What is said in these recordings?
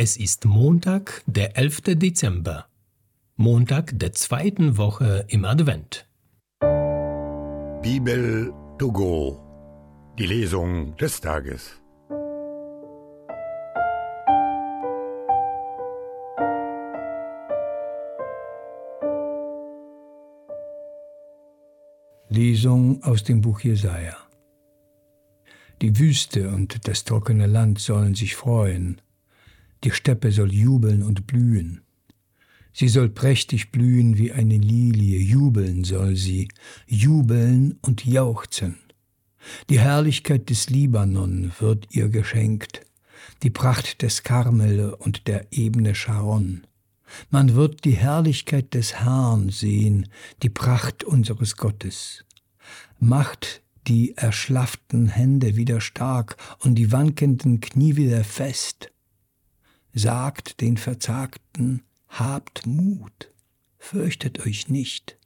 Es ist Montag, der 11. Dezember. Montag der zweiten Woche im Advent. Bibel to go. Die Lesung des Tages. Lesung aus dem Buch Jesaja. Die Wüste und das trockene Land sollen sich freuen. Die Steppe soll jubeln und blühen. Sie soll prächtig blühen wie eine Lilie, jubeln soll sie, jubeln und jauchzen. Die Herrlichkeit des Libanon wird ihr geschenkt, die Pracht des Karmel und der Ebene Sharon. Man wird die Herrlichkeit des Herrn sehen, die Pracht unseres Gottes. Macht die erschlafften Hände wieder stark und die wankenden Knie wieder fest. Sagt den Verzagten, habt Mut, fürchtet euch nicht.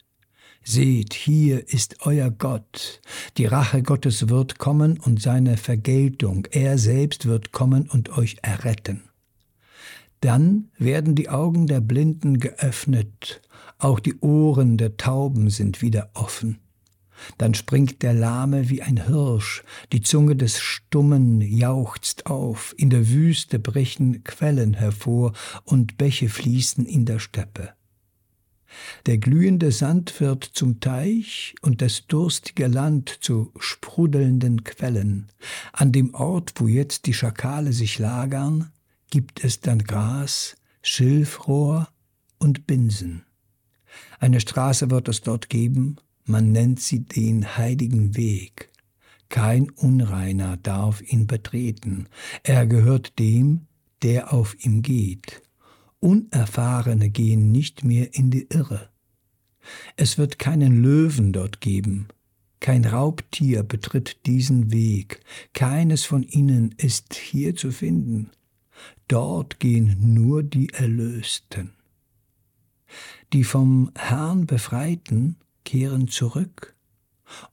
Seht, hier ist euer Gott. Die Rache Gottes wird kommen und seine Vergeltung. Er selbst wird kommen und euch erretten. Dann werden die Augen der Blinden geöffnet, auch die Ohren der Tauben sind wieder offen. Dann springt der Lahme wie ein Hirsch, die Zunge des Stummen jauchzt auf, in der Wüste brechen Quellen hervor und Bäche fließen in der Steppe. Der glühende Sand wird zum Teich und das durstige Land zu sprudelnden Quellen. An dem Ort, wo jetzt die Schakale sich lagern, gibt es dann Gras, Schilfrohr und Binsen. Eine Straße wird es dort geben, man nennt sie den heiligen Weg. Kein Unreiner darf ihn betreten, er gehört dem, der auf ihm geht. Unerfahrene gehen nicht mehr in die Irre. Es wird keinen Löwen dort geben, kein Raubtier betritt diesen Weg, keines von ihnen ist hier zu finden. Dort gehen nur die Erlösten. Die vom Herrn Befreiten kehren zurück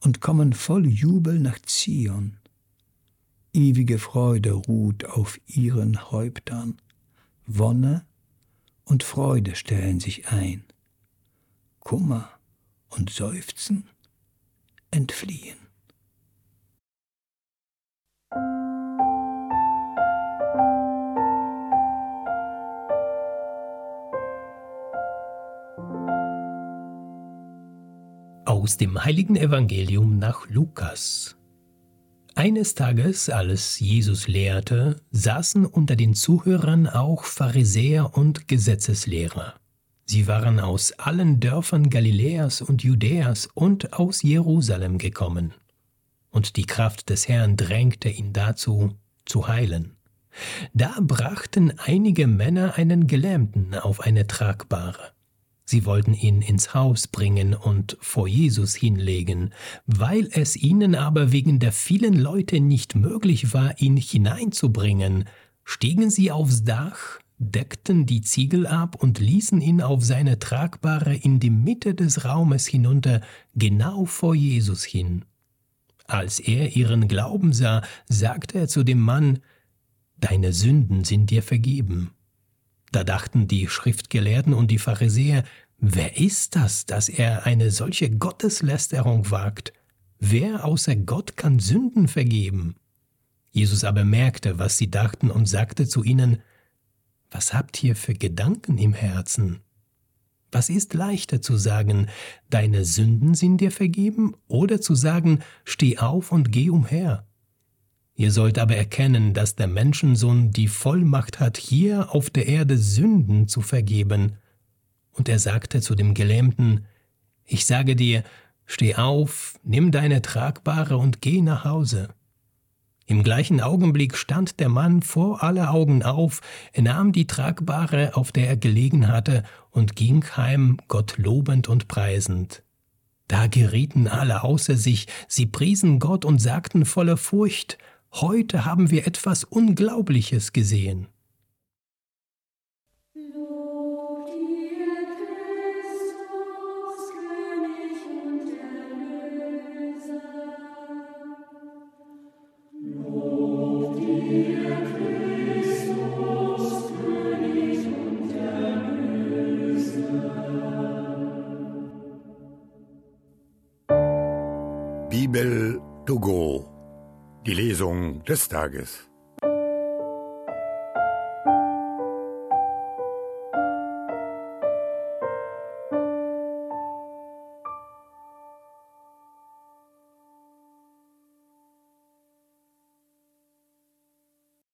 und kommen voll Jubel nach Zion. Ewige Freude ruht auf ihren Häuptern, Wonne und Freude stellen sich ein, Kummer und Seufzen entfliehen. Aus dem heiligen Evangelium nach Lukas. Eines Tages, als Jesus lehrte, saßen unter den Zuhörern auch Pharisäer und Gesetzeslehrer. Sie waren aus allen Dörfern Galiläas und Judäas und aus Jerusalem gekommen. Und die Kraft des Herrn drängte ihn dazu, zu heilen. Da brachten einige Männer einen Gelähmten auf eine Tragbare. Sie wollten ihn ins Haus bringen und vor Jesus hinlegen, weil es ihnen aber wegen der vielen Leute nicht möglich war, ihn hineinzubringen, stiegen sie aufs Dach, deckten die Ziegel ab und ließen ihn auf seine Tragbare in die Mitte des Raumes hinunter, genau vor Jesus hin. Als er ihren Glauben sah, sagte er zu dem Mann, Deine Sünden sind dir vergeben. Da dachten die Schriftgelehrten und die Pharisäer, wer ist das, dass er eine solche Gotteslästerung wagt? Wer außer Gott kann Sünden vergeben? Jesus aber merkte, was sie dachten und sagte zu ihnen, Was habt ihr für Gedanken im Herzen? Was ist leichter zu sagen, deine Sünden sind dir vergeben, oder zu sagen, steh auf und geh umher? Ihr sollt aber erkennen, dass der Menschensohn die Vollmacht hat, hier auf der Erde Sünden zu vergeben. Und er sagte zu dem Gelähmten, Ich sage dir, steh auf, nimm deine Tragbare und geh nach Hause. Im gleichen Augenblick stand der Mann vor aller Augen auf, er nahm die Tragbare, auf der er gelegen hatte, und ging heim, Gott lobend und preisend. Da gerieten alle außer sich, sie priesen Gott und sagten voller Furcht, Heute haben wir etwas Unglaubliches gesehen. Bibel to go. Die Lesung des Tages.